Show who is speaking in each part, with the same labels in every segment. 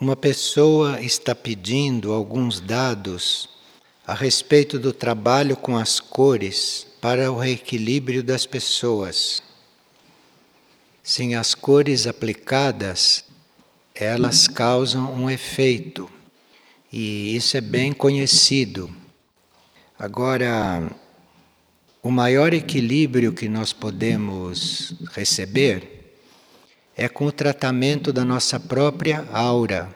Speaker 1: Uma pessoa está pedindo alguns dados a respeito do trabalho com as cores para o reequilíbrio das pessoas. Sim, as cores aplicadas, elas causam um efeito, e isso é bem conhecido. Agora, o maior equilíbrio que nós podemos receber é com o tratamento da nossa própria aura.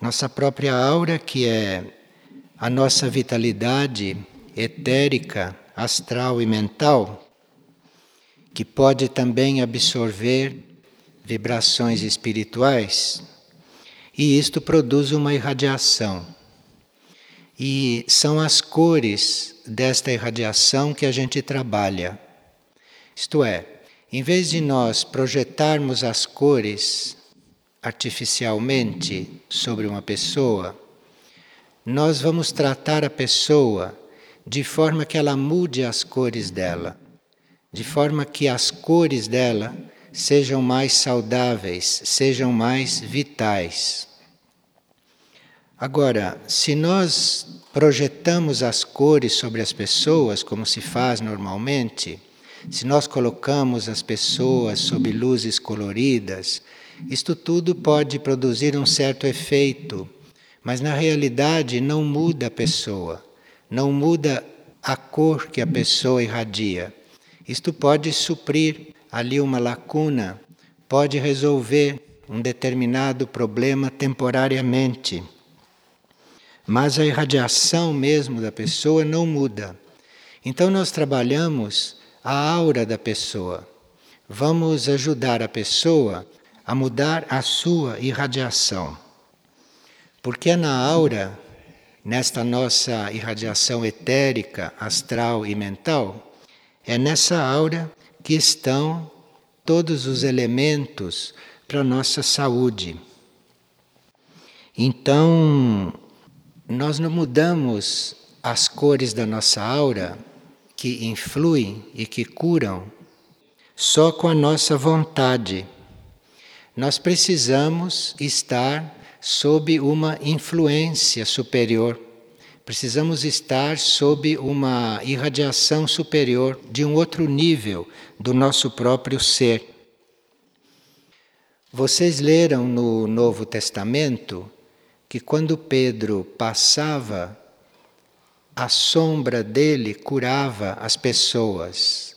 Speaker 1: Nossa própria aura, que é a nossa vitalidade etérica, astral e mental, que pode também absorver vibrações espirituais, e isto produz uma irradiação. E são as cores desta irradiação que a gente trabalha. Isto é, em vez de nós projetarmos as cores artificialmente sobre uma pessoa, nós vamos tratar a pessoa de forma que ela mude as cores dela, de forma que as cores dela sejam mais saudáveis, sejam mais vitais. Agora, se nós projetamos as cores sobre as pessoas, como se faz normalmente, se nós colocamos as pessoas sob luzes coloridas, isto tudo pode produzir um certo efeito, mas na realidade não muda a pessoa não muda a cor que a pessoa irradia. Isto pode suprir ali uma lacuna, pode resolver um determinado problema temporariamente. Mas a irradiação mesmo da pessoa não muda. Então nós trabalhamos a aura da pessoa. Vamos ajudar a pessoa a mudar a sua irradiação. Porque é na aura nesta nossa irradiação etérica, astral e mental, é nessa aura que estão todos os elementos para nossa saúde. Então, nós não mudamos as cores da nossa aura que influem e que curam só com a nossa vontade. Nós precisamos estar sob uma influência superior. Precisamos estar sob uma irradiação superior de um outro nível do nosso próprio ser. Vocês leram no Novo Testamento que quando Pedro passava, a sombra dele curava as pessoas.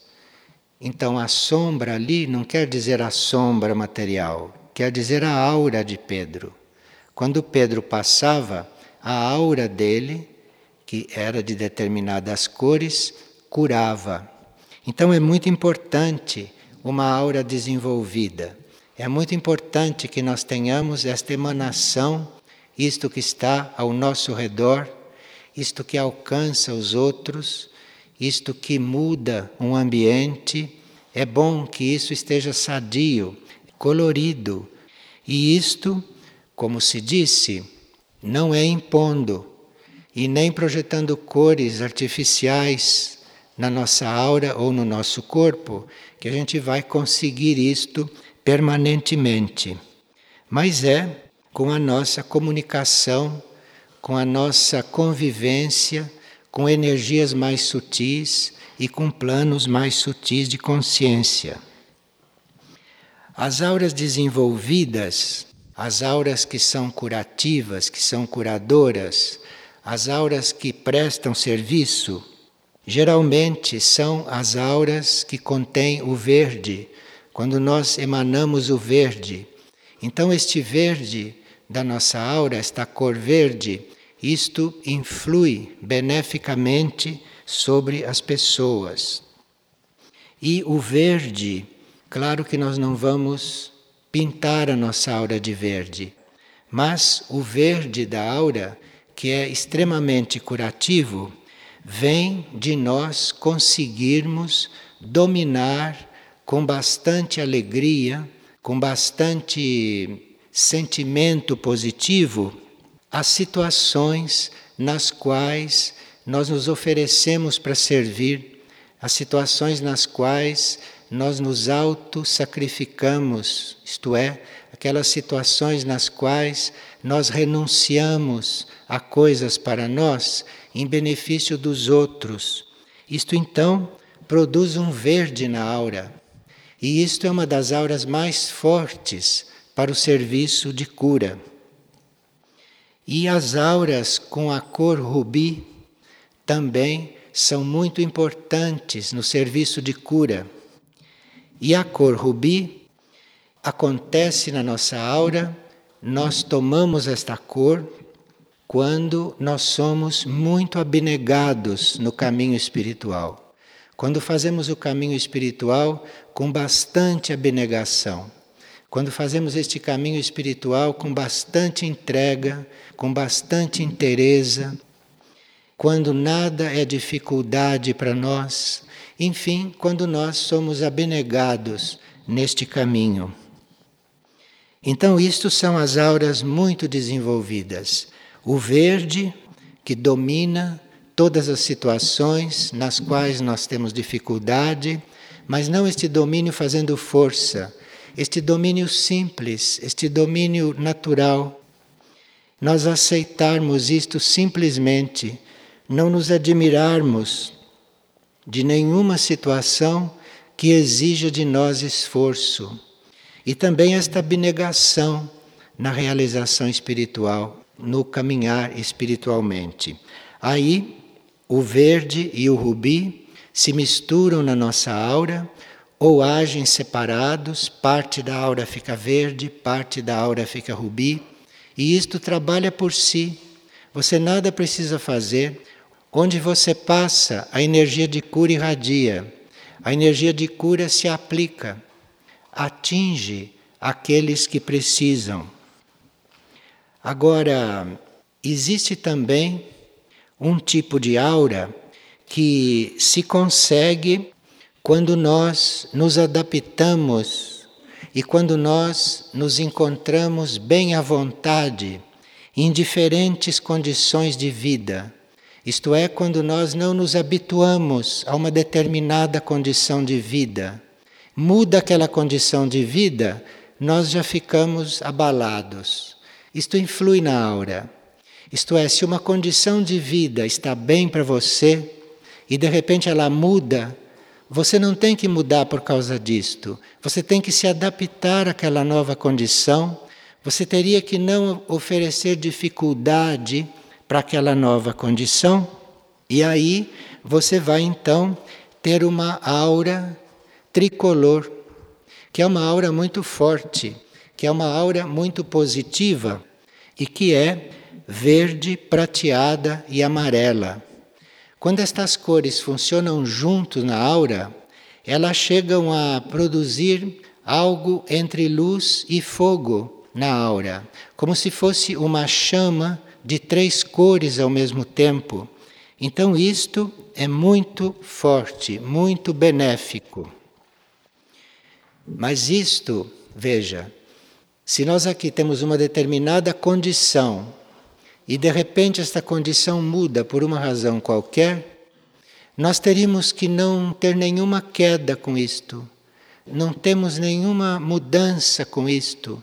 Speaker 1: Então a sombra ali não quer dizer a sombra material, quer dizer a aura de Pedro. Quando Pedro passava, a aura dele, que era de determinadas cores, curava. Então é muito importante uma aura desenvolvida. É muito importante que nós tenhamos esta emanação, isto que está ao nosso redor, isto que alcança os outros, isto que muda um ambiente. É bom que isso esteja sadio, colorido. E isto como se disse, não é impondo e nem projetando cores artificiais na nossa aura ou no nosso corpo que a gente vai conseguir isto permanentemente. Mas é com a nossa comunicação, com a nossa convivência com energias mais sutis e com planos mais sutis de consciência. As auras desenvolvidas as auras que são curativas, que são curadoras, as auras que prestam serviço, geralmente são as auras que contêm o verde, quando nós emanamos o verde. Então, este verde da nossa aura, esta cor verde, isto influi beneficamente sobre as pessoas. E o verde, claro que nós não vamos pintar a nossa aura de verde. Mas o verde da aura, que é extremamente curativo, vem de nós conseguirmos dominar com bastante alegria, com bastante sentimento positivo, as situações nas quais nós nos oferecemos para servir, as situações nas quais nós nos auto-sacrificamos, isto é, aquelas situações nas quais nós renunciamos a coisas para nós em benefício dos outros. Isto então produz um verde na aura. E isto é uma das auras mais fortes para o serviço de cura. E as auras com a cor rubi também são muito importantes no serviço de cura. E a cor rubi acontece na nossa aura, nós tomamos esta cor quando nós somos muito abnegados no caminho espiritual. Quando fazemos o caminho espiritual com bastante abnegação. Quando fazemos este caminho espiritual com bastante entrega, com bastante interesse, quando nada é dificuldade para nós, enfim, quando nós somos abnegados neste caminho. Então, isto são as auras muito desenvolvidas. O verde, que domina todas as situações nas quais nós temos dificuldade, mas não este domínio fazendo força, este domínio simples, este domínio natural. Nós aceitarmos isto simplesmente, não nos admirarmos de nenhuma situação que exija de nós esforço. E também esta abnegação na realização espiritual, no caminhar espiritualmente. Aí, o verde e o rubi se misturam na nossa aura ou agem separados, parte da aura fica verde, parte da aura fica rubi, e isto trabalha por si. Você nada precisa fazer. Onde você passa, a energia de cura irradia. A energia de cura se aplica, atinge aqueles que precisam. Agora, existe também um tipo de aura que se consegue quando nós nos adaptamos e quando nós nos encontramos bem à vontade em diferentes condições de vida. Isto é, quando nós não nos habituamos a uma determinada condição de vida. Muda aquela condição de vida, nós já ficamos abalados. Isto influi na aura. Isto é, se uma condição de vida está bem para você e de repente ela muda, você não tem que mudar por causa disto. Você tem que se adaptar àquela nova condição. Você teria que não oferecer dificuldade para aquela nova condição, e aí você vai então ter uma aura tricolor, que é uma aura muito forte, que é uma aura muito positiva e que é verde, prateada e amarela. Quando estas cores funcionam juntos na aura, elas chegam a produzir algo entre luz e fogo na aura, como se fosse uma chama de três cores ao mesmo tempo. Então, isto é muito forte, muito benéfico. Mas isto, veja, se nós aqui temos uma determinada condição e de repente esta condição muda por uma razão qualquer, nós teríamos que não ter nenhuma queda com isto, não temos nenhuma mudança com isto.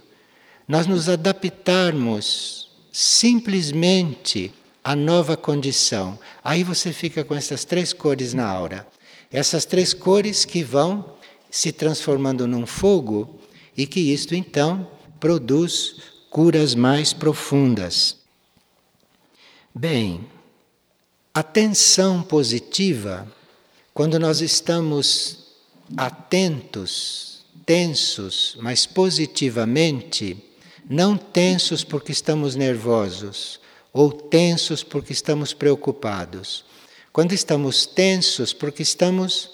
Speaker 1: Nós nos adaptarmos simplesmente a nova condição. Aí você fica com essas três cores na aura. Essas três cores que vão se transformando num fogo e que isto então produz curas mais profundas. Bem, a tensão positiva, quando nós estamos atentos, tensos, mas positivamente, não tensos porque estamos nervosos ou tensos porque estamos preocupados. Quando estamos tensos porque estamos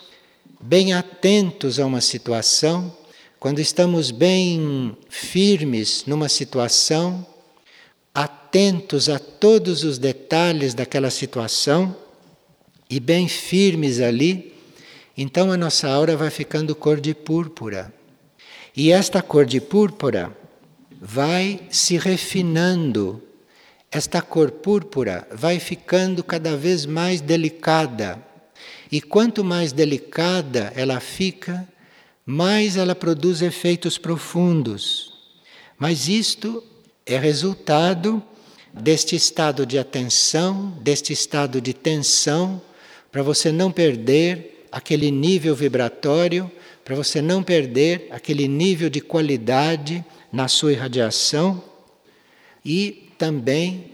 Speaker 1: bem atentos a uma situação, quando estamos bem firmes numa situação, atentos a todos os detalhes daquela situação e bem firmes ali, então a nossa aura vai ficando cor de púrpura. E esta cor de púrpura vai se refinando. Esta cor púrpura vai ficando cada vez mais delicada. E quanto mais delicada ela fica, mais ela produz efeitos profundos. Mas isto é resultado deste estado de atenção, deste estado de tensão, para você não perder aquele nível vibratório, para você não perder aquele nível de qualidade na sua irradiação e também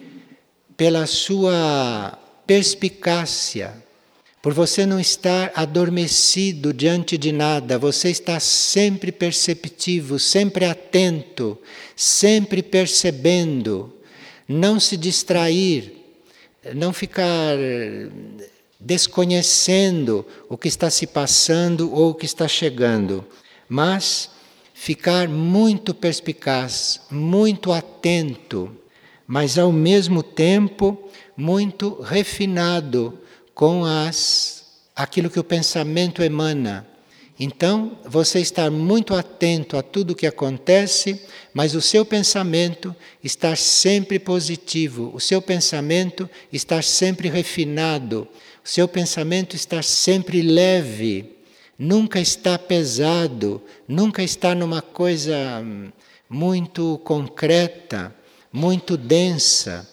Speaker 1: pela sua perspicácia, por você não estar adormecido diante de nada, você está sempre perceptivo, sempre atento, sempre percebendo, não se distrair, não ficar desconhecendo o que está se passando ou o que está chegando, mas ficar muito perspicaz, muito atento, mas ao mesmo tempo muito refinado com as aquilo que o pensamento emana. Então, você estar muito atento a tudo o que acontece, mas o seu pensamento estar sempre positivo, o seu pensamento estar sempre refinado, o seu pensamento estar sempre leve, nunca está pesado, nunca está numa coisa hum, muito concreta, muito densa.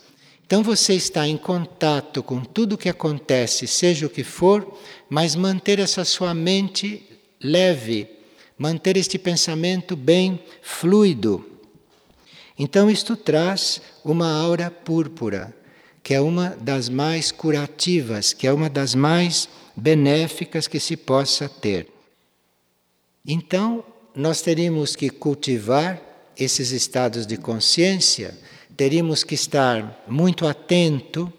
Speaker 1: Então você está em contato com tudo o que acontece, seja o que for, mas manter essa sua mente leve, manter este pensamento bem fluido. Então isto traz uma aura púrpura, que é uma das mais curativas, que é uma das mais benéficas que se possa ter. Então, nós teríamos que cultivar esses estados de consciência teríamos que estar muito atento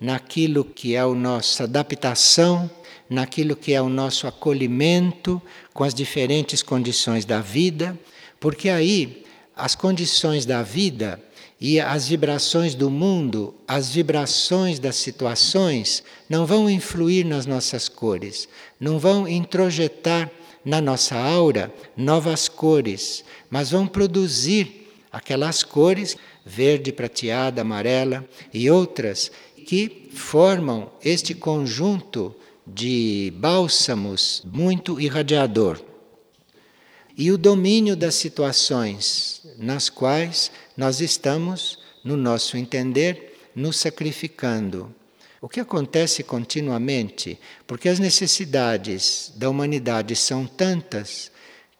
Speaker 1: naquilo que é a nossa adaptação, naquilo que é o nosso acolhimento com as diferentes condições da vida, porque aí as condições da vida e as vibrações do mundo, as vibrações das situações, não vão influir nas nossas cores, não vão introjetar na nossa aura novas cores, mas vão produzir aquelas cores verde, prateada, amarela e outras que formam este conjunto de bálsamos muito irradiador. E o domínio das situações nas quais nós estamos, no nosso entender, nos sacrificando. O que acontece continuamente, porque as necessidades da humanidade são tantas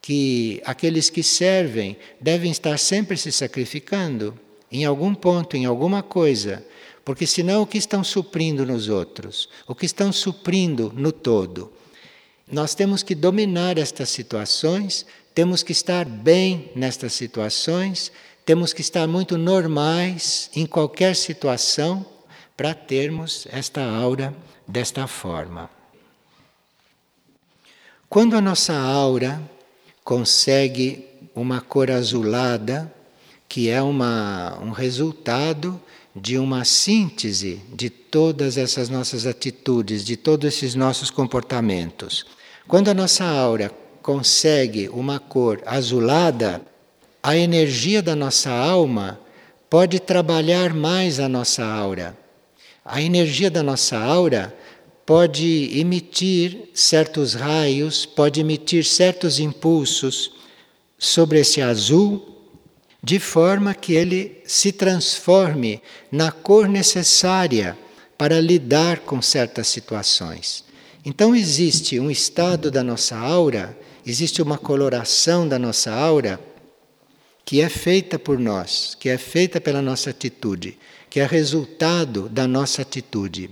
Speaker 1: que aqueles que servem devem estar sempre se sacrificando em algum ponto, em alguma coisa, porque senão o que estão suprindo nos outros? O que estão suprindo no todo? Nós temos que dominar estas situações, temos que estar bem nestas situações, temos que estar muito normais em qualquer situação para termos esta aura desta forma. Quando a nossa aura consegue uma cor azulada, que é uma, um resultado de uma síntese de todas essas nossas atitudes, de todos esses nossos comportamentos. Quando a nossa aura consegue uma cor azulada, a energia da nossa alma pode trabalhar mais a nossa aura. A energia da nossa aura pode emitir certos raios, pode emitir certos impulsos sobre esse azul de forma que ele se transforme na cor necessária para lidar com certas situações. Então existe um estado da nossa aura, existe uma coloração da nossa aura que é feita por nós, que é feita pela nossa atitude, que é resultado da nossa atitude.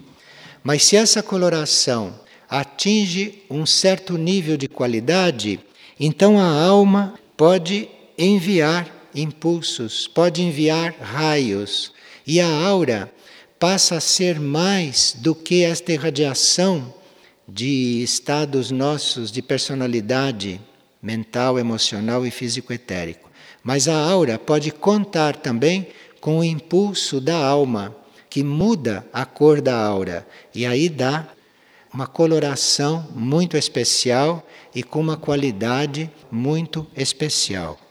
Speaker 1: Mas se essa coloração atinge um certo nível de qualidade, então a alma pode enviar impulsos, pode enviar raios, e a aura passa a ser mais do que esta irradiação de estados nossos de personalidade mental, emocional e físico-etérico. Mas a aura pode contar também com o impulso da alma, que muda a cor da aura, e aí dá uma coloração muito especial e com uma qualidade muito especial.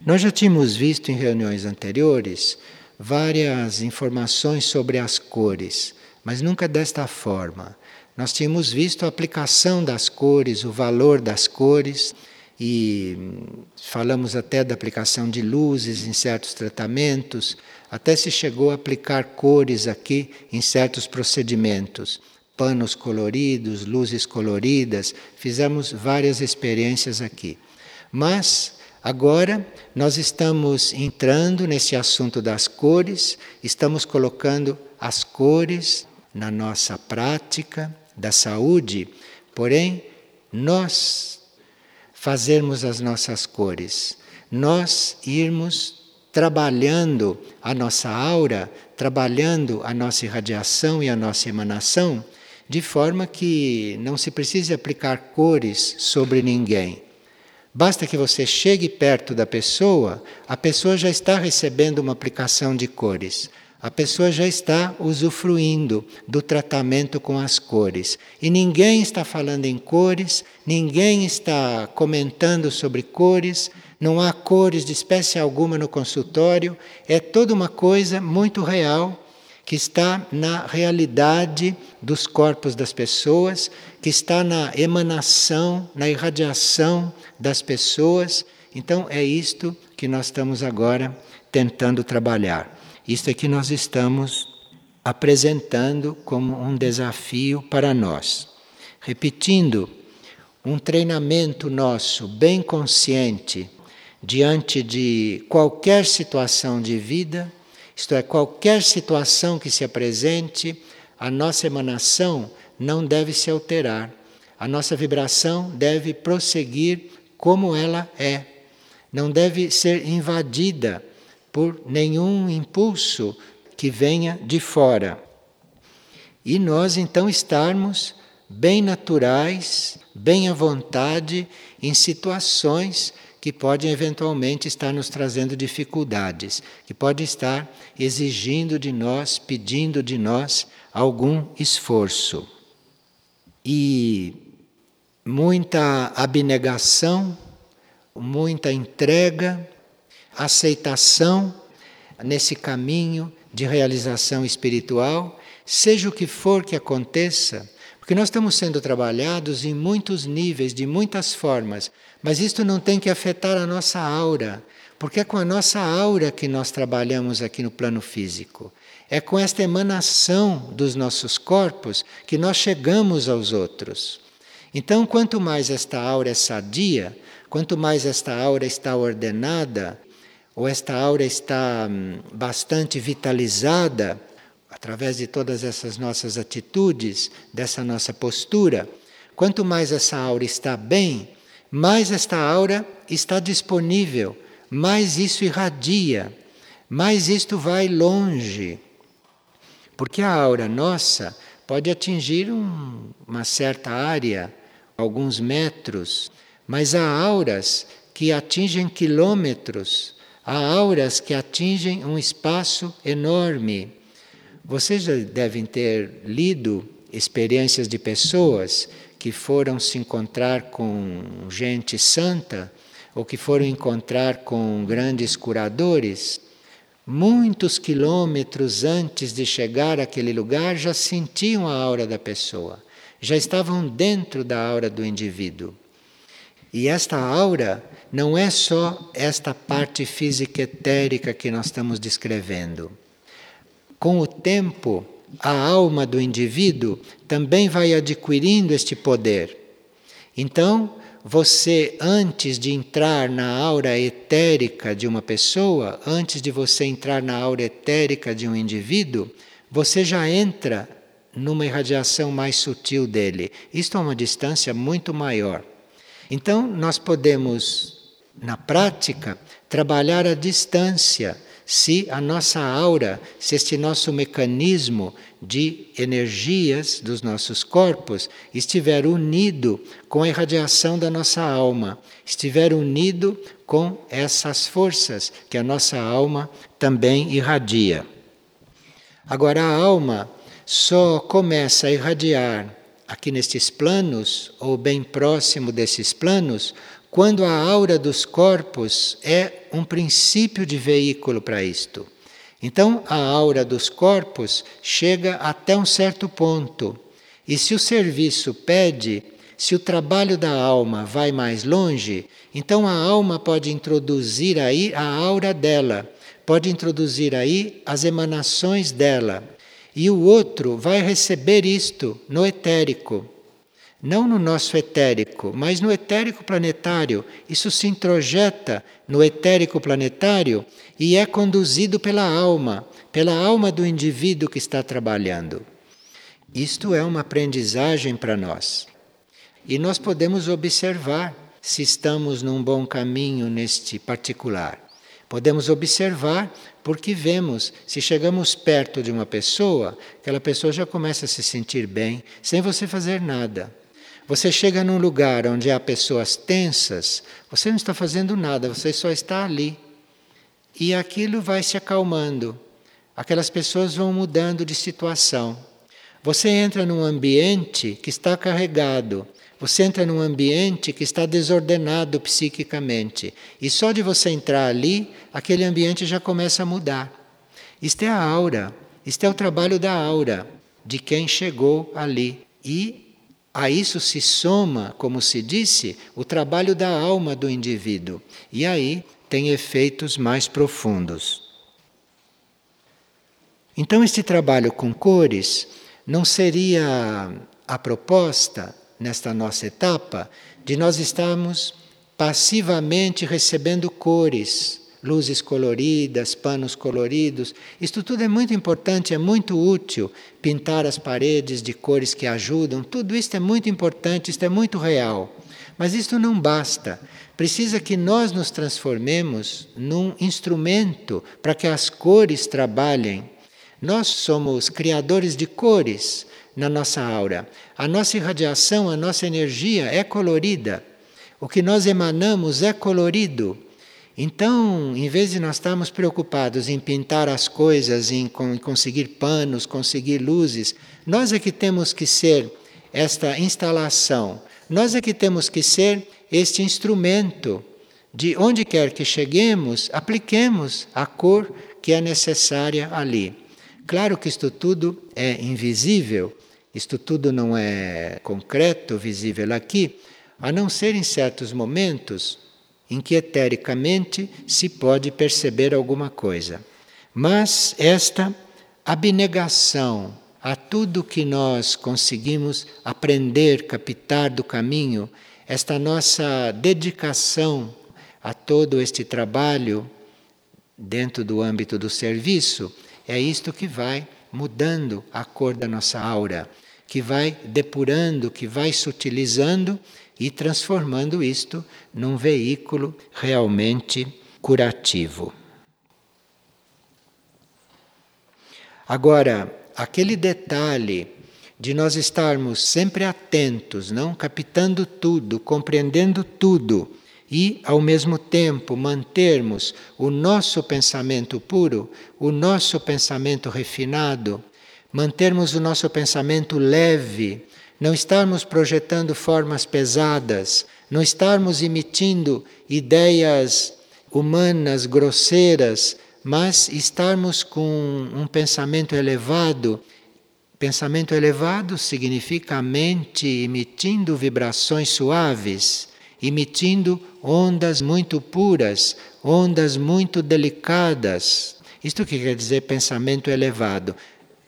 Speaker 1: Nós já tínhamos visto em reuniões anteriores várias informações sobre as cores, mas nunca desta forma. nós tínhamos visto a aplicação das cores, o valor das cores, e falamos até da aplicação de luzes em certos tratamentos, até se chegou a aplicar cores aqui em certos procedimentos, panos coloridos, luzes coloridas, fizemos várias experiências aqui. Mas agora nós estamos entrando nesse assunto das cores, estamos colocando as cores na nossa prática da saúde, porém nós fazermos as nossas cores, nós irmos trabalhando a nossa aura, trabalhando a nossa irradiação e a nossa emanação, de forma que não se precise aplicar cores sobre ninguém. Basta que você chegue perto da pessoa, a pessoa já está recebendo uma aplicação de cores a pessoa já está usufruindo do tratamento com as cores. E ninguém está falando em cores, ninguém está comentando sobre cores, não há cores de espécie alguma no consultório, é toda uma coisa muito real que está na realidade dos corpos das pessoas, que está na emanação, na irradiação das pessoas. Então é isto que nós estamos agora tentando trabalhar. Isto é que nós estamos apresentando como um desafio para nós. Repetindo, um treinamento nosso bem consciente diante de qualquer situação de vida, isto é, qualquer situação que se apresente, a nossa emanação não deve se alterar. A nossa vibração deve prosseguir como ela é. Não deve ser invadida por nenhum impulso que venha de fora. E nós então estarmos bem naturais, bem à vontade em situações que podem eventualmente estar nos trazendo dificuldades, que podem estar exigindo de nós, pedindo de nós algum esforço. E muita abnegação, muita entrega, aceitação nesse caminho de realização espiritual, seja o que for que aconteça, porque nós estamos sendo trabalhados em muitos níveis, de muitas formas, mas isto não tem que afetar a nossa aura, porque é com a nossa aura que nós trabalhamos aqui no plano físico. É com esta emanação dos nossos corpos que nós chegamos aos outros. Então, quanto mais esta aura é sadia, quanto mais esta aura está ordenada, ou esta aura está hum, bastante vitalizada através de todas essas nossas atitudes, dessa nossa postura, quanto mais essa aura está bem, mais esta aura está disponível, mais isso irradia, mais isto vai longe. Porque a aura nossa pode atingir um, uma certa área, alguns metros, mas há auras que atingem quilômetros Há auras que atingem um espaço enorme. Vocês já devem ter lido experiências de pessoas que foram se encontrar com gente santa ou que foram encontrar com grandes curadores. Muitos quilômetros antes de chegar àquele lugar já sentiam a aura da pessoa, já estavam dentro da aura do indivíduo. E esta aura não é só esta parte física etérica que nós estamos descrevendo. Com o tempo, a alma do indivíduo também vai adquirindo este poder. Então, você, antes de entrar na aura etérica de uma pessoa, antes de você entrar na aura etérica de um indivíduo, você já entra numa irradiação mais sutil dele. Isto é uma distância muito maior. Então, nós podemos na prática, trabalhar à distância, se a nossa aura, se este nosso mecanismo de energias dos nossos corpos estiver unido com a irradiação da nossa alma, estiver unido com essas forças que a nossa alma também irradia. Agora, a alma só começa a irradiar aqui nestes planos, ou bem próximo desses planos, quando a aura dos corpos é um princípio de veículo para isto. Então, a aura dos corpos chega até um certo ponto. E se o serviço pede, se o trabalho da alma vai mais longe, então a alma pode introduzir aí a aura dela, pode introduzir aí as emanações dela. E o outro vai receber isto no etérico. Não no nosso etérico, mas no etérico planetário. Isso se introjeta no etérico planetário e é conduzido pela alma, pela alma do indivíduo que está trabalhando. Isto é uma aprendizagem para nós. E nós podemos observar se estamos num bom caminho neste particular. Podemos observar porque vemos, se chegamos perto de uma pessoa, aquela pessoa já começa a se sentir bem, sem você fazer nada. Você chega num lugar onde há pessoas tensas, você não está fazendo nada, você só está ali. E aquilo vai se acalmando. Aquelas pessoas vão mudando de situação. Você entra num ambiente que está carregado, você entra num ambiente que está desordenado psiquicamente. E só de você entrar ali, aquele ambiente já começa a mudar. Isto é a aura, isto é o trabalho da aura, de quem chegou ali. E a isso se soma, como se disse, o trabalho da alma do indivíduo. E aí tem efeitos mais profundos. Então, este trabalho com cores não seria a proposta nesta nossa etapa de nós estarmos passivamente recebendo cores, luzes coloridas, panos coloridos. Isto tudo é muito importante, é muito útil. Pintar as paredes de cores que ajudam, tudo isso é muito importante, isto é muito real. Mas isto não basta. Precisa que nós nos transformemos num instrumento para que as cores trabalhem. Nós somos criadores de cores na nossa aura. A nossa irradiação, a nossa energia é colorida. O que nós emanamos é colorido. Então, em vez de nós estarmos preocupados em pintar as coisas, em conseguir panos, conseguir luzes, nós é que temos que ser esta instalação, nós é que temos que ser este instrumento de onde quer que cheguemos, apliquemos a cor que é necessária ali. Claro que isto tudo é invisível, isto tudo não é concreto, visível aqui, a não ser em certos momentos em que etericamente se pode perceber alguma coisa. Mas esta abnegação a tudo que nós conseguimos aprender, captar do caminho, esta nossa dedicação a todo este trabalho dentro do âmbito do serviço, é isto que vai mudando a cor da nossa aura que vai depurando, que vai sutilizando e transformando isto num veículo realmente curativo. Agora, aquele detalhe de nós estarmos sempre atentos, não captando tudo, compreendendo tudo e ao mesmo tempo mantermos o nosso pensamento puro, o nosso pensamento refinado, mantermos o nosso pensamento leve, não estarmos projetando formas pesadas, não estarmos emitindo ideias humanas grosseiras, mas estarmos com um pensamento elevado. Pensamento elevado significa a mente emitindo vibrações suaves, emitindo ondas muito puras, ondas muito delicadas. Isto que quer dizer pensamento elevado?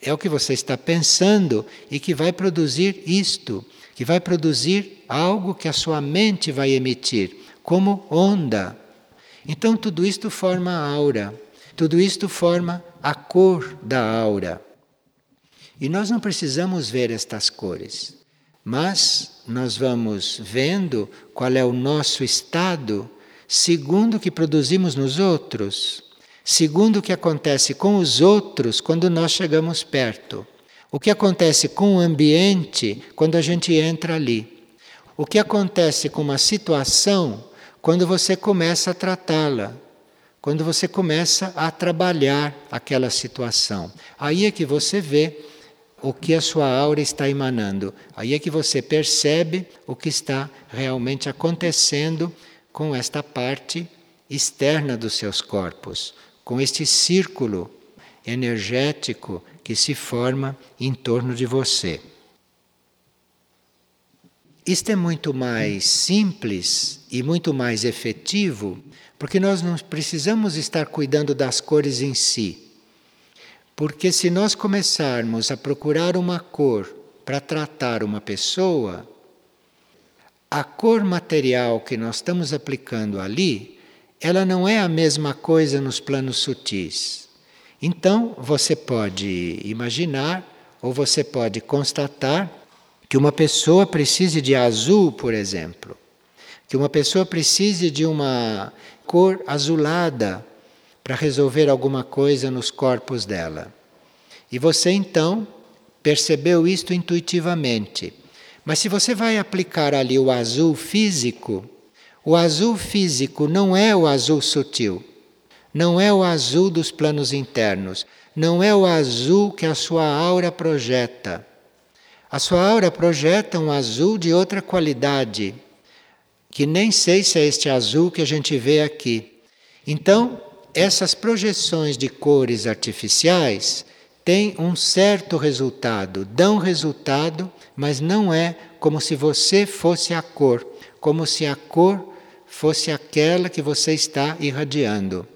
Speaker 1: é o que você está pensando e que vai produzir isto, que vai produzir algo que a sua mente vai emitir, como onda. Então tudo isto forma a aura, tudo isto forma a cor da aura. E nós não precisamos ver estas cores, mas nós vamos vendo qual é o nosso estado segundo o que produzimos nos outros segundo o que acontece com os outros quando nós chegamos perto, o que acontece com o ambiente quando a gente entra ali, o que acontece com uma situação quando você começa a tratá-la, quando você começa a trabalhar aquela situação. Aí é que você vê o que a sua aura está emanando. Aí é que você percebe o que está realmente acontecendo com esta parte externa dos seus corpos com este círculo energético que se forma em torno de você. Isto é muito mais simples e muito mais efetivo, porque nós não precisamos estar cuidando das cores em si. Porque se nós começarmos a procurar uma cor para tratar uma pessoa, a cor material que nós estamos aplicando ali, ela não é a mesma coisa nos planos sutis. Então, você pode imaginar ou você pode constatar que uma pessoa precise de azul, por exemplo, que uma pessoa precise de uma cor azulada para resolver alguma coisa nos corpos dela. E você então percebeu isto intuitivamente. Mas se você vai aplicar ali o azul físico, o azul físico não é o azul sutil, não é o azul dos planos internos, não é o azul que a sua aura projeta. A sua aura projeta um azul de outra qualidade, que nem sei se é este azul que a gente vê aqui. Então, essas projeções de cores artificiais têm um certo resultado, dão resultado, mas não é como se você fosse a cor, como se a cor fosse aquela que você está irradiando.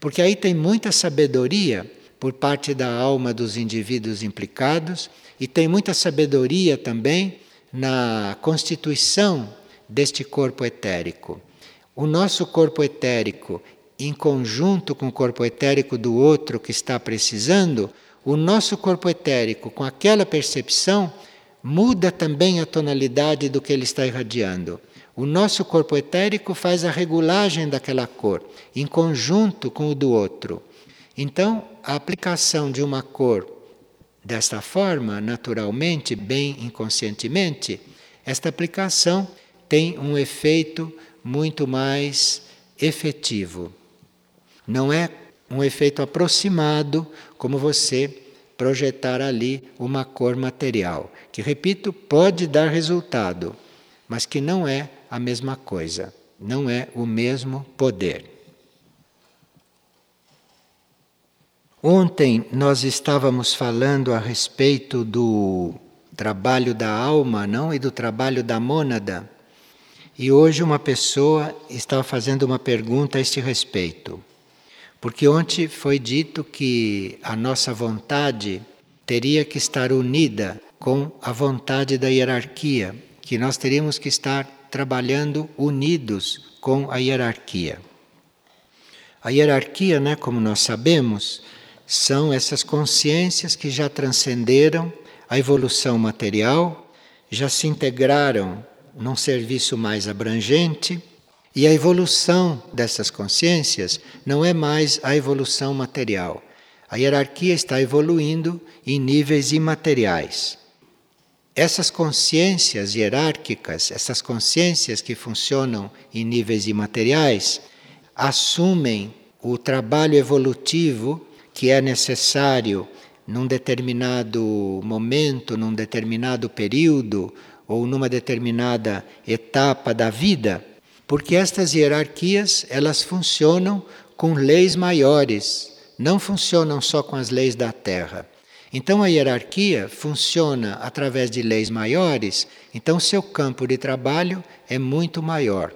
Speaker 1: Porque aí tem muita sabedoria por parte da alma dos indivíduos implicados e tem muita sabedoria também na constituição deste corpo etérico. O nosso corpo etérico, em conjunto com o corpo etérico do outro que está precisando, o nosso corpo etérico, com aquela percepção, muda também a tonalidade do que ele está irradiando. O nosso corpo etérico faz a regulagem daquela cor, em conjunto com o do outro. Então, a aplicação de uma cor desta forma, naturalmente, bem inconscientemente, esta aplicação tem um efeito muito mais efetivo. Não é um efeito aproximado como você projetar ali uma cor material, que, repito, pode dar resultado, mas que não é a mesma coisa, não é o mesmo poder. Ontem nós estávamos falando a respeito do trabalho da alma, não, e do trabalho da mônada. E hoje uma pessoa estava fazendo uma pergunta a este respeito. Porque ontem foi dito que a nossa vontade teria que estar unida com a vontade da hierarquia, que nós teríamos que estar trabalhando unidos com a hierarquia. A hierarquia, né, como nós sabemos, são essas consciências que já transcenderam a evolução material, já se integraram num serviço mais abrangente, e a evolução dessas consciências não é mais a evolução material. A hierarquia está evoluindo em níveis imateriais. Essas consciências hierárquicas, essas consciências que funcionam em níveis imateriais, assumem o trabalho evolutivo que é necessário num determinado momento, num determinado período ou numa determinada etapa da vida, porque estas hierarquias elas funcionam com leis maiores, não funcionam só com as leis da Terra. Então a hierarquia funciona através de leis maiores, então seu campo de trabalho é muito maior.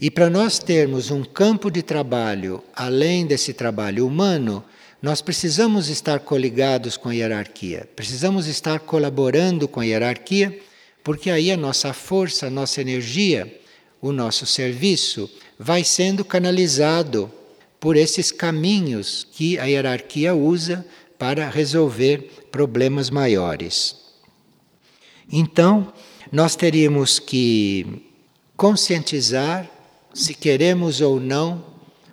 Speaker 1: E para nós termos um campo de trabalho além desse trabalho humano, nós precisamos estar coligados com a hierarquia, precisamos estar colaborando com a hierarquia, porque aí a nossa força, a nossa energia, o nosso serviço vai sendo canalizado por esses caminhos que a hierarquia usa para resolver problemas maiores. Então, nós teríamos que conscientizar se queremos ou não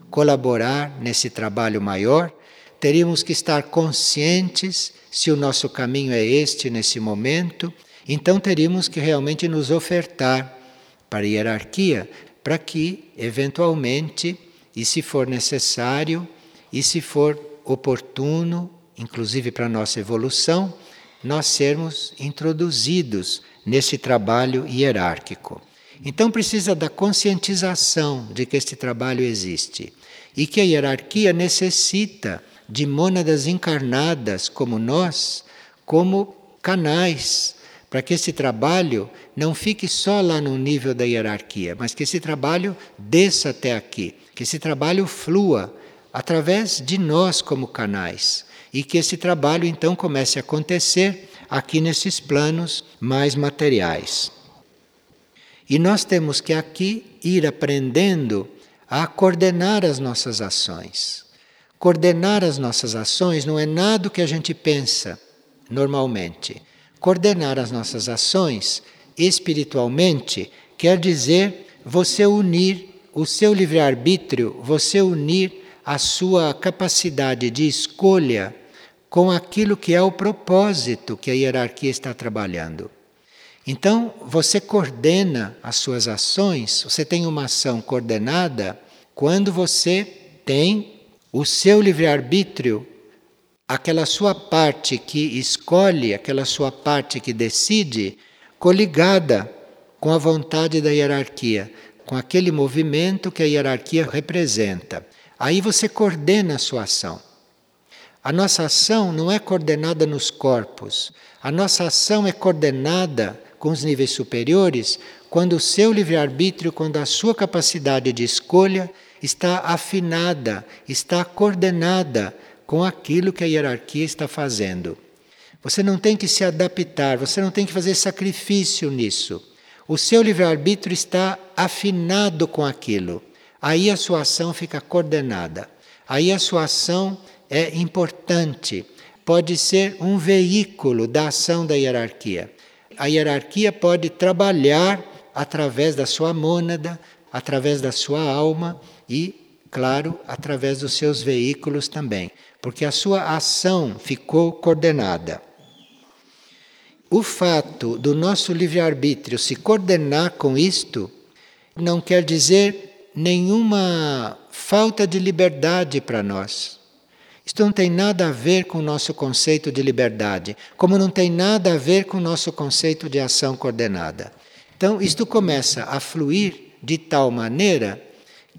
Speaker 1: colaborar nesse trabalho maior teríamos que estar conscientes se o nosso caminho é este nesse momento, então teríamos que realmente nos ofertar para a hierarquia, para que, eventualmente, e se for necessário, e se for oportuno, inclusive para a nossa evolução, nós sermos introduzidos nesse trabalho hierárquico. Então precisa da conscientização de que este trabalho existe e que a hierarquia necessita de mônadas encarnadas como nós, como canais para que esse trabalho não fique só lá no nível da hierarquia, mas que esse trabalho desça até aqui, que esse trabalho flua através de nós como canais e que esse trabalho então comece a acontecer aqui nesses planos mais materiais. E nós temos que aqui ir aprendendo a coordenar as nossas ações. Coordenar as nossas ações não é nada que a gente pensa normalmente. Coordenar as nossas ações espiritualmente quer dizer você unir o seu livre-arbítrio, você unir a sua capacidade de escolha com aquilo que é o propósito que a hierarquia está trabalhando. Então, você coordena as suas ações, você tem uma ação coordenada quando você tem o seu livre-arbítrio, aquela sua parte que escolhe, aquela sua parte que decide, coligada com a vontade da hierarquia, com aquele movimento que a hierarquia representa. Aí você coordena a sua ação. A nossa ação não é coordenada nos corpos, a nossa ação é coordenada com os níveis superiores quando o seu livre-arbítrio, quando a sua capacidade de escolha está afinada, está coordenada com aquilo que a hierarquia está fazendo. Você não tem que se adaptar, você não tem que fazer sacrifício nisso. O seu livre-arbítrio está afinado com aquilo. Aí a sua ação fica coordenada. Aí a sua ação é importante, pode ser um veículo da ação da hierarquia. A hierarquia pode trabalhar através da sua mônada, através da sua alma e, claro, através dos seus veículos também, porque a sua ação ficou coordenada. O fato do nosso livre-arbítrio se coordenar com isto não quer dizer nenhuma falta de liberdade para nós. Isto não tem nada a ver com o nosso conceito de liberdade, como não tem nada a ver com o nosso conceito de ação coordenada. Então, isto começa a fluir de tal maneira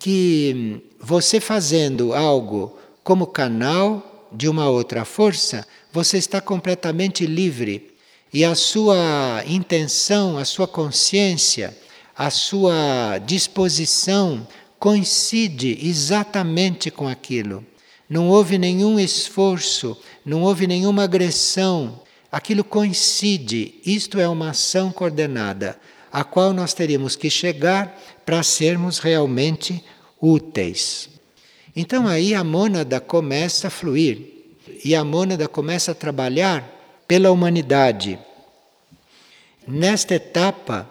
Speaker 1: que você fazendo algo como canal de uma outra força, você está completamente livre e a sua intenção, a sua consciência, a sua disposição coincide exatamente com aquilo. Não houve nenhum esforço, não houve nenhuma agressão. Aquilo coincide. Isto é uma ação coordenada, a qual nós teríamos que chegar para sermos realmente úteis. Então aí a mônada começa a fluir e a mônada começa a trabalhar pela humanidade. Nesta etapa,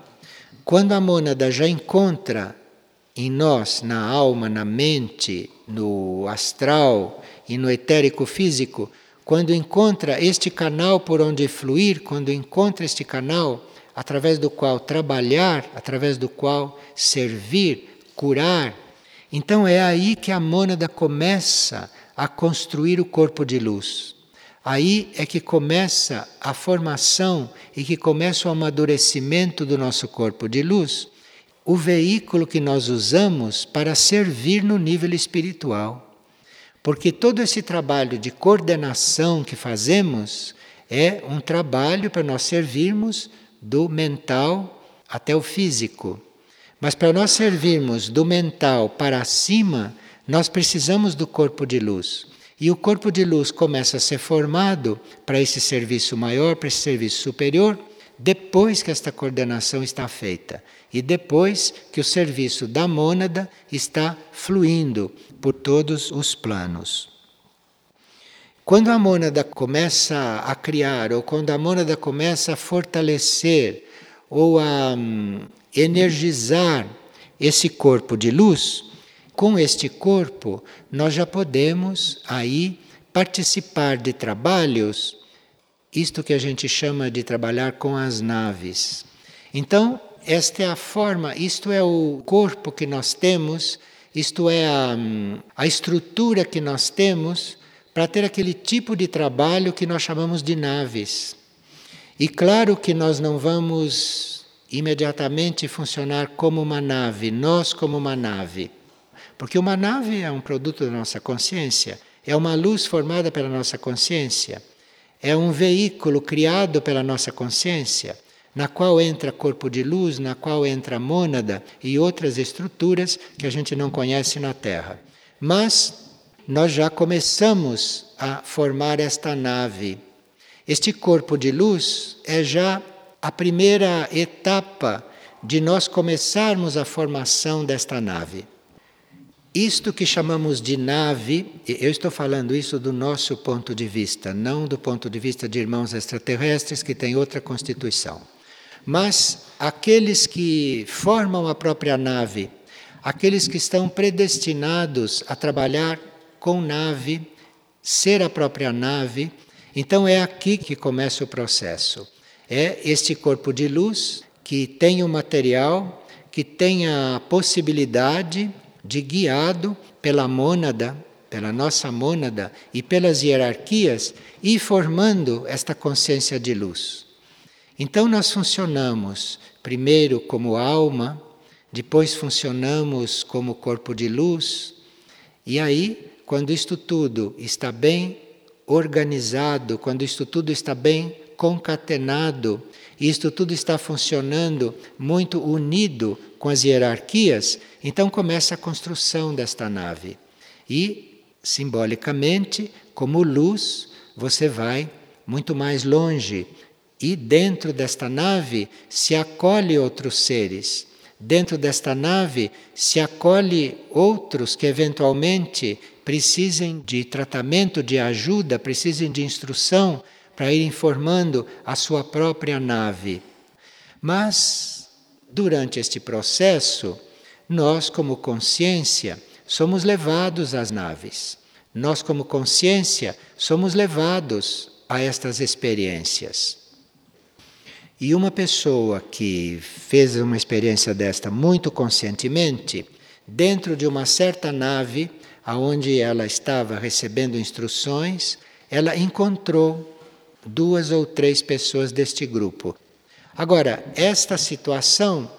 Speaker 1: quando a mônada já encontra em nós, na alma, na mente, no astral e no etérico físico, quando encontra este canal por onde fluir, quando encontra este canal através do qual trabalhar, através do qual servir, curar, então é aí que a mônada começa a construir o corpo de luz. Aí é que começa a formação e que começa o amadurecimento do nosso corpo de luz o veículo que nós usamos para servir no nível espiritual. Porque todo esse trabalho de coordenação que fazemos é um trabalho para nós servirmos do mental até o físico. Mas para nós servirmos do mental para cima, nós precisamos do corpo de luz. E o corpo de luz começa a ser formado para esse serviço maior, para esse serviço superior, depois que esta coordenação está feita e depois que o serviço da mônada está fluindo por todos os planos. Quando a mônada começa a criar, ou quando a mônada começa a fortalecer ou a um, energizar esse corpo de luz, com este corpo nós já podemos aí participar de trabalhos isto que a gente chama de trabalhar com as naves. Então, esta é a forma, isto é o corpo que nós temos, isto é a, a estrutura que nós temos para ter aquele tipo de trabalho que nós chamamos de naves. E claro que nós não vamos imediatamente funcionar como uma nave, nós como uma nave. Porque uma nave é um produto da nossa consciência, é uma luz formada pela nossa consciência é um veículo criado pela nossa consciência. na qual entra corpo de luz, na qual entra mônada e outras estruturas que a gente não conhece na Terra. Mas nós já começamos a formar esta nave. Este corpo de luz é já a primeira etapa de nós começarmos a formação desta nave. Isto que chamamos de nave, eu estou falando isso do nosso ponto de vista, não do ponto de vista de irmãos extraterrestres que têm outra constituição. Mas aqueles que formam a própria nave, aqueles que estão predestinados a trabalhar com nave, ser a própria nave, então é aqui que começa o processo. É este corpo de luz que tem o material, que tem a possibilidade de guiado pela mônada, pela nossa mônada e pelas hierarquias, e formando esta consciência de luz. Então nós funcionamos primeiro como alma, depois funcionamos como corpo de luz, e aí, quando isto tudo está bem organizado, quando isto tudo está bem concatenado, isto tudo está funcionando muito unido com as hierarquias, então começa a construção desta nave. E, simbolicamente, como luz, você vai muito mais longe. E dentro desta nave se acolhe outros seres. Dentro desta nave se acolhe outros que eventualmente precisem de tratamento, de ajuda, precisem de instrução para ir informando a sua própria nave. Mas Durante este processo, nós, como consciência, somos levados às naves. Nós, como consciência, somos levados a estas experiências. E uma pessoa que fez uma experiência desta muito conscientemente, dentro de uma certa nave, aonde ela estava recebendo instruções, ela encontrou duas ou três pessoas deste grupo Agora, esta situação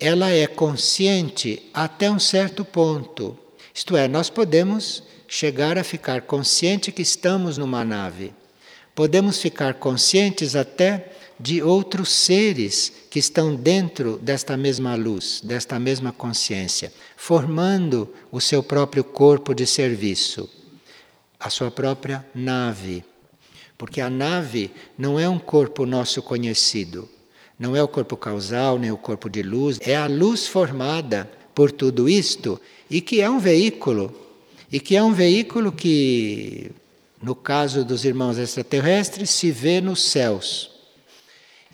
Speaker 1: ela é consciente até um certo ponto. Isto é, nós podemos chegar a ficar consciente que estamos numa nave. Podemos ficar conscientes até de outros seres que estão dentro desta mesma luz, desta mesma consciência, formando o seu próprio corpo de serviço, a sua própria nave. Porque a nave não é um corpo nosso conhecido, não é o corpo causal, nem o corpo de luz, é a luz formada por tudo isto e que é um veículo. E que é um veículo que, no caso dos irmãos extraterrestres, se vê nos céus.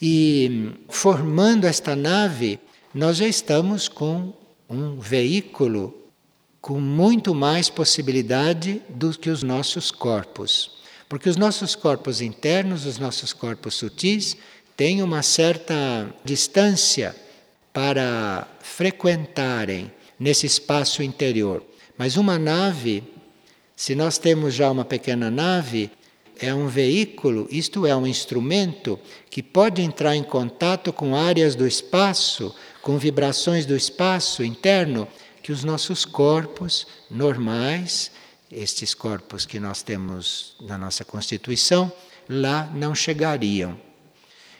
Speaker 1: E formando esta nave, nós já estamos com um veículo com muito mais possibilidade do que os nossos corpos. Porque os nossos corpos internos, os nossos corpos sutis, têm uma certa distância para frequentarem nesse espaço interior. Mas uma nave, se nós temos já uma pequena nave, é um veículo, isto é, um instrumento que pode entrar em contato com áreas do espaço, com vibrações do espaço interno, que os nossos corpos normais estes corpos que nós temos na nossa Constituição, lá não chegariam.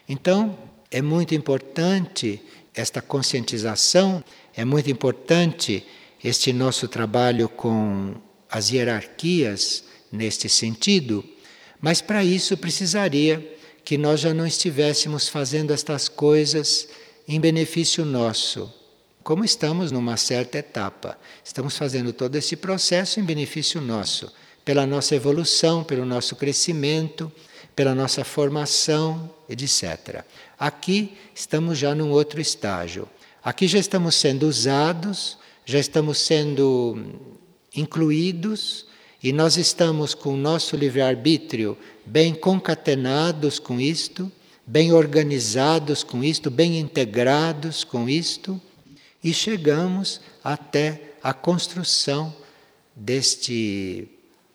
Speaker 1: Então, é muito importante esta conscientização, é muito importante este nosso trabalho com as hierarquias neste sentido, mas para isso precisaria que nós já não estivéssemos fazendo estas coisas em benefício nosso, como estamos numa certa etapa. Estamos fazendo todo esse processo em benefício nosso, pela nossa evolução, pelo nosso crescimento, pela nossa formação, etc. Aqui estamos já num outro estágio. Aqui já estamos sendo usados, já estamos sendo incluídos e nós estamos com o nosso livre-arbítrio bem concatenados com isto, bem organizados com isto, bem integrados com isto e chegamos até a construção deste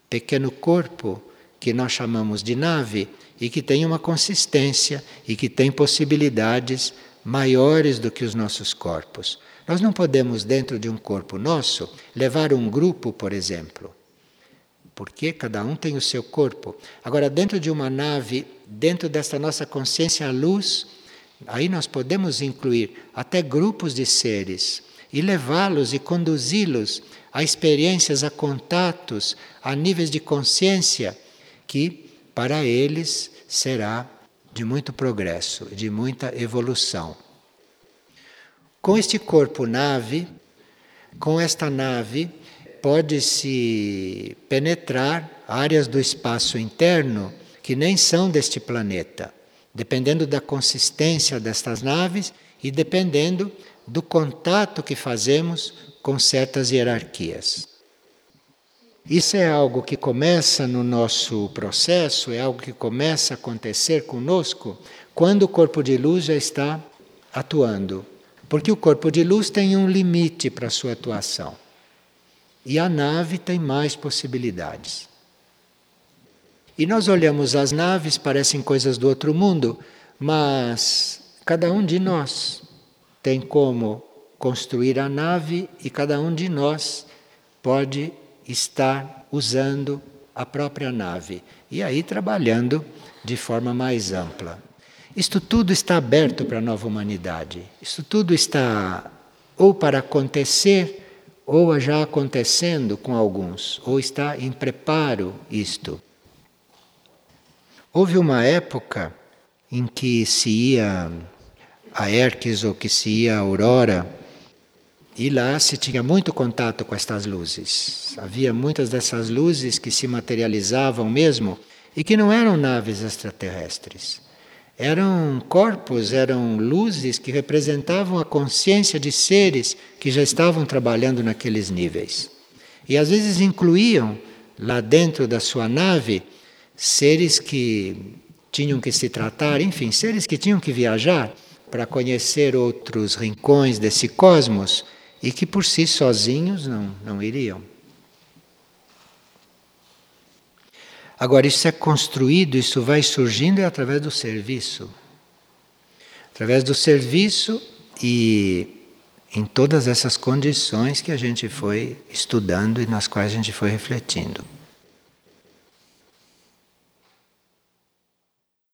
Speaker 1: pequeno corpo que nós chamamos de nave e que tem uma consistência e que tem possibilidades maiores do que os nossos corpos. Nós não podemos, dentro de um corpo nosso, levar um grupo, por exemplo, porque cada um tem o seu corpo. Agora, dentro de uma nave, dentro desta nossa consciência luz, Aí nós podemos incluir até grupos de seres e levá-los e conduzi-los a experiências, a contatos, a níveis de consciência que para eles será de muito progresso, de muita evolução. Com este corpo nave, com esta nave, pode-se penetrar áreas do espaço interno que nem são deste planeta, dependendo da consistência destas naves e dependendo do contato que fazemos com certas hierarquias. Isso é algo que começa no nosso processo, é algo que começa a acontecer conosco quando o corpo de luz já está atuando. Porque o corpo de luz tem um limite para a sua atuação. E a nave tem mais possibilidades. E nós olhamos as naves, parecem coisas do outro mundo, mas cada um de nós tem como construir a nave e cada um de nós pode estar usando a própria nave e aí trabalhando de forma mais ampla. Isto tudo está aberto para a nova humanidade. Isto tudo está ou para acontecer ou já acontecendo com alguns, ou está em preparo isto. Houve uma época em que se ia a Erques ou que se ia a Aurora, e lá se tinha muito contato com estas luzes. Havia muitas dessas luzes que se materializavam mesmo e que não eram naves extraterrestres. Eram corpos, eram luzes que representavam a consciência de seres que já estavam trabalhando naqueles níveis. E às vezes incluíam lá dentro da sua nave seres que tinham que se tratar, enfim, seres que tinham que viajar para conhecer outros rincões desse cosmos e que por si sozinhos não, não iriam. Agora, isso é construído, isso vai surgindo é através do serviço. Através do serviço e em todas essas condições que a gente foi estudando e nas quais a gente foi refletindo.